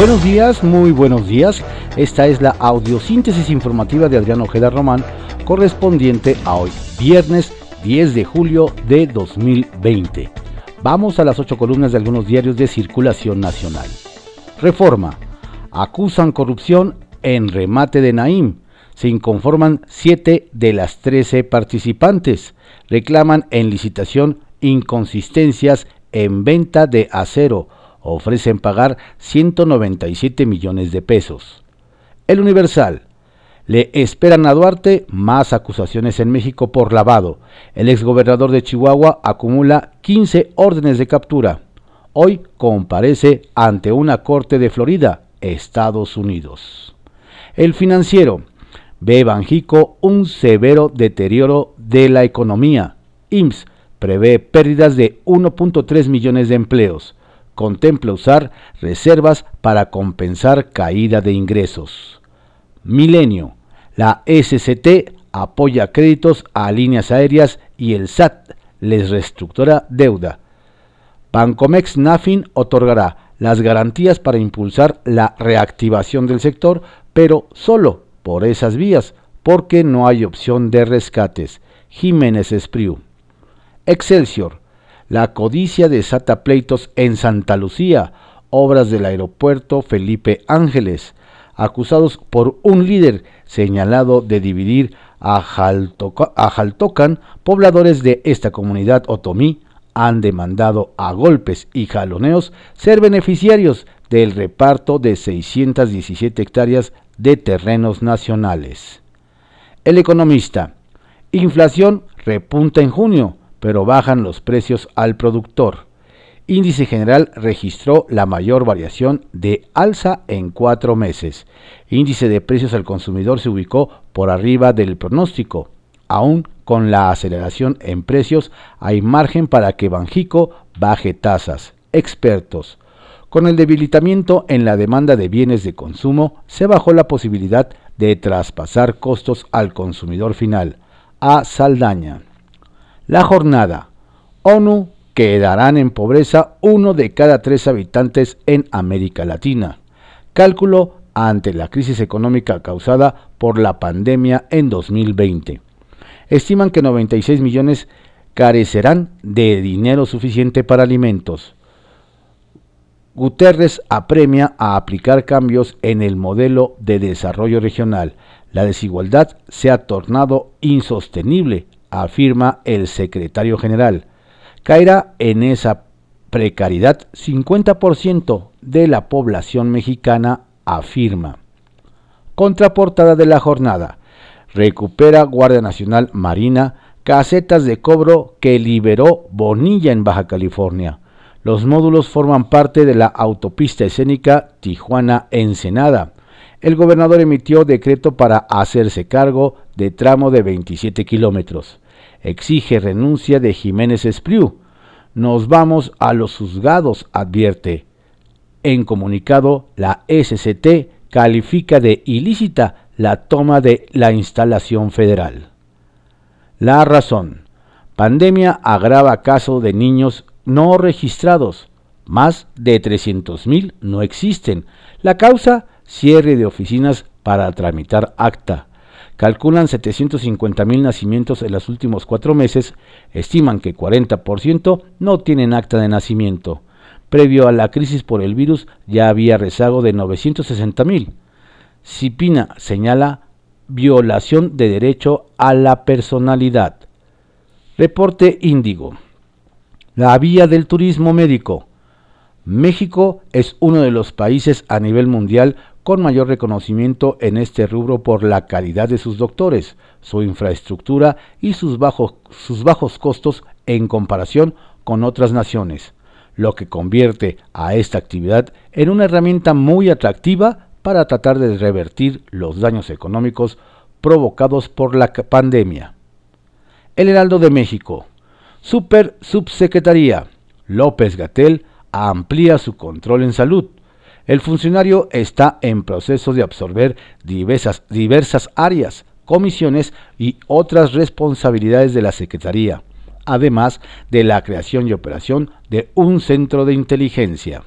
Buenos días, muy buenos días. Esta es la audiosíntesis informativa de Adriano Ojeda Román, correspondiente a hoy, viernes 10 de julio de 2020. Vamos a las ocho columnas de algunos diarios de circulación nacional. Reforma. Acusan corrupción en remate de Naim. Se inconforman siete de las 13 participantes. Reclaman en licitación inconsistencias en venta de acero ofrecen pagar 197 millones de pesos. El Universal. Le esperan a Duarte más acusaciones en México por lavado. El exgobernador de Chihuahua acumula 15 órdenes de captura. Hoy comparece ante una corte de Florida, Estados Unidos. El financiero. Ve Banjico un severo deterioro de la economía. IMSS prevé pérdidas de 1.3 millones de empleos contempla usar reservas para compensar caída de ingresos. Milenio. La SCT apoya créditos a líneas aéreas y el SAT les reestructura deuda. Bancomex Nafin otorgará las garantías para impulsar la reactivación del sector, pero solo por esas vías, porque no hay opción de rescates. Jiménez Espriu. Excelsior la codicia desata pleitos en Santa Lucía, obras del aeropuerto Felipe Ángeles, acusados por un líder señalado de dividir a, Jaltocan, pobladores de esta comunidad otomí han demandado a golpes y jaloneos ser beneficiarios del reparto de 617 hectáreas de terrenos nacionales. El economista. Inflación repunta en junio pero bajan los precios al productor. Índice general registró la mayor variación de alza en cuatro meses. Índice de precios al consumidor se ubicó por arriba del pronóstico. Aún con la aceleración en precios, hay margen para que Banjico baje tasas. Expertos. Con el debilitamiento en la demanda de bienes de consumo, se bajó la posibilidad de traspasar costos al consumidor final. A Saldaña. La jornada. ONU quedarán en pobreza uno de cada tres habitantes en América Latina. Cálculo ante la crisis económica causada por la pandemia en 2020. Estiman que 96 millones carecerán de dinero suficiente para alimentos. Guterres apremia a aplicar cambios en el modelo de desarrollo regional. La desigualdad se ha tornado insostenible afirma el secretario general. Caerá en esa precariedad 50% de la población mexicana, afirma. Contraportada de la jornada. Recupera Guardia Nacional Marina casetas de cobro que liberó Bonilla en Baja California. Los módulos forman parte de la autopista escénica Tijuana-Ensenada. El gobernador emitió decreto para hacerse cargo de tramo de 27 kilómetros exige renuncia de Jiménez Espriu. Nos vamos a los juzgados, advierte. En comunicado, la SCT califica de ilícita la toma de la instalación federal. La razón. Pandemia agrava caso de niños no registrados. Más de 300.000 no existen. La causa, cierre de oficinas para tramitar acta calculan 750 mil nacimientos en los últimos cuatro meses, estiman que 40% no tienen acta de nacimiento. Previo a la crisis por el virus ya había rezago de 960 mil. Cipina señala violación de derecho a la personalidad. Reporte Índigo. La vía del turismo médico. México es uno de los países a nivel mundial con mayor reconocimiento en este rubro por la calidad de sus doctores, su infraestructura y sus bajos, sus bajos costos en comparación con otras naciones, lo que convierte a esta actividad en una herramienta muy atractiva para tratar de revertir los daños económicos provocados por la pandemia. El Heraldo de México. Super Subsecretaría. López Gatel amplía su control en salud. El funcionario está en proceso de absorber diversas, diversas áreas, comisiones y otras responsabilidades de la Secretaría, además de la creación y operación de un centro de inteligencia.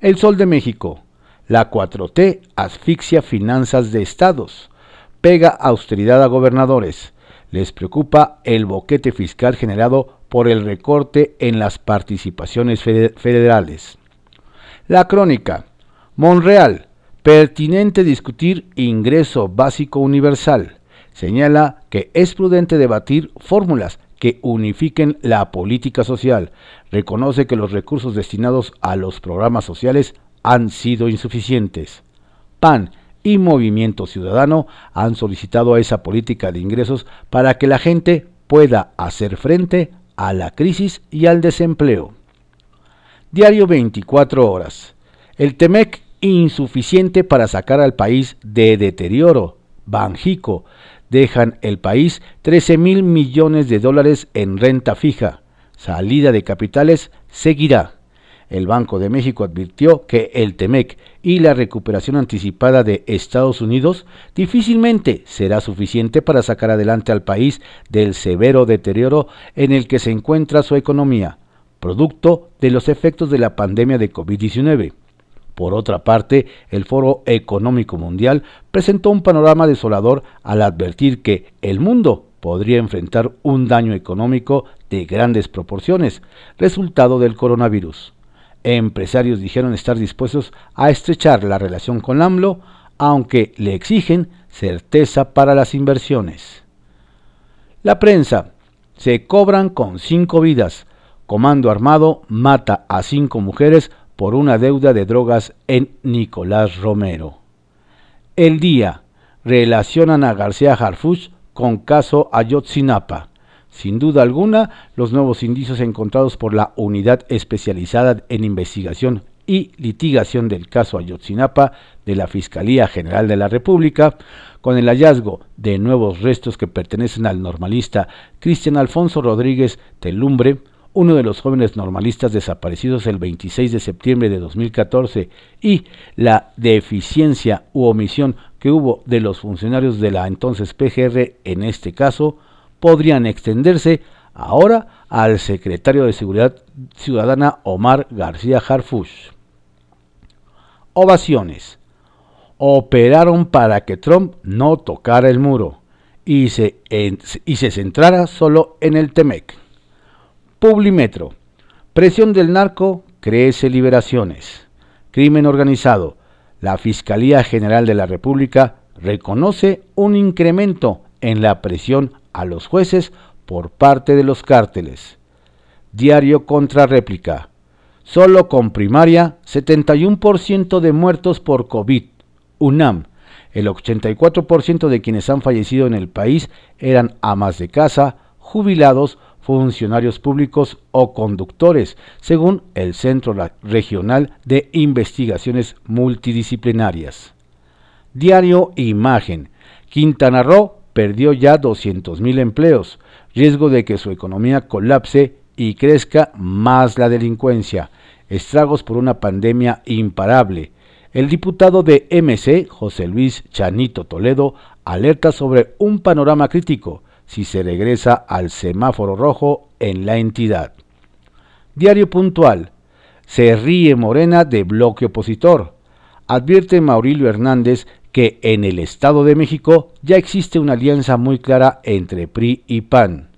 El Sol de México. La 4T asfixia finanzas de estados. Pega austeridad a gobernadores. Les preocupa el boquete fiscal generado por el recorte en las participaciones federales. La crónica. Monreal. Pertinente discutir ingreso básico universal. Señala que es prudente debatir fórmulas que unifiquen la política social. Reconoce que los recursos destinados a los programas sociales han sido insuficientes. PAN y Movimiento Ciudadano han solicitado a esa política de ingresos para que la gente pueda hacer frente a la crisis y al desempleo. Diario 24 horas. El TEMEC insuficiente para sacar al país de deterioro. Banjico. Dejan el país 13 mil millones de dólares en renta fija. Salida de capitales seguirá. El Banco de México advirtió que el TEMEC y la recuperación anticipada de Estados Unidos difícilmente será suficiente para sacar adelante al país del severo deterioro en el que se encuentra su economía, producto de los efectos de la pandemia de COVID-19. Por otra parte, el Foro Económico Mundial presentó un panorama desolador al advertir que el mundo podría enfrentar un daño económico de grandes proporciones, resultado del coronavirus empresarios dijeron estar dispuestos a estrechar la relación con AMLO, aunque le exigen certeza para las inversiones. La prensa. Se cobran con cinco vidas. Comando armado mata a cinco mujeres por una deuda de drogas en Nicolás Romero. El día. Relacionan a García Harfuch con caso Ayotzinapa. Sin duda alguna, los nuevos indicios encontrados por la Unidad Especializada en Investigación y Litigación del caso Ayotzinapa de la Fiscalía General de la República, con el hallazgo de nuevos restos que pertenecen al normalista Cristian Alfonso Rodríguez Telumbre, uno de los jóvenes normalistas desaparecidos el 26 de septiembre de 2014, y la deficiencia u omisión que hubo de los funcionarios de la entonces PGR en este caso, podrían extenderse ahora al secretario de Seguridad Ciudadana Omar García Harfush. Ovaciones. Operaron para que Trump no tocara el muro y se, y se centrara solo en el Temec. Publimetro. Presión del narco crece liberaciones. Crimen organizado. La Fiscalía General de la República reconoce un incremento en la presión a los jueces por parte de los cárteles. Diario contra réplica. Solo con primaria, 71% de muertos por COVID. UNAM. El 84% de quienes han fallecido en el país eran amas de casa, jubilados, funcionarios públicos o conductores, según el Centro Regional de Investigaciones Multidisciplinarias. Diario Imagen. Quintana Roo perdió ya 200.000 empleos, riesgo de que su economía colapse y crezca más la delincuencia, estragos por una pandemia imparable. El diputado de MC, José Luis Chanito Toledo, alerta sobre un panorama crítico si se regresa al semáforo rojo en la entidad. Diario puntual. Se ríe Morena de bloque opositor. Advierte Maurilio Hernández que en el Estado de México ya existe una alianza muy clara entre PRI y PAN.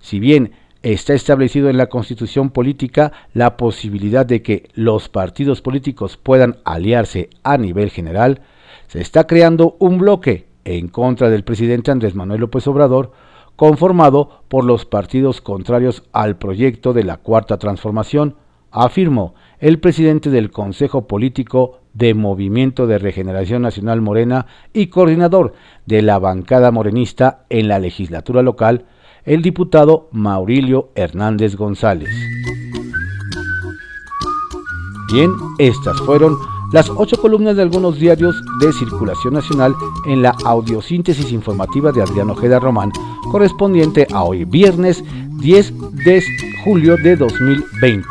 Si bien está establecido en la constitución política la posibilidad de que los partidos políticos puedan aliarse a nivel general, se está creando un bloque en contra del presidente Andrés Manuel López Obrador, conformado por los partidos contrarios al proyecto de la Cuarta Transformación, afirmó el presidente del Consejo Político de Movimiento de Regeneración Nacional Morena y coordinador de la bancada morenista en la legislatura local, el diputado Maurilio Hernández González. Bien, estas fueron las ocho columnas de algunos diarios de circulación nacional en la audiosíntesis informativa de Adriano Ojeda Román, correspondiente a hoy viernes 10 de julio de 2020.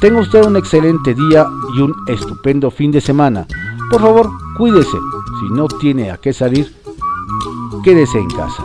Tenga usted un excelente día y un estupendo fin de semana. Por favor, cuídese. Si no tiene a qué salir, quédese en casa.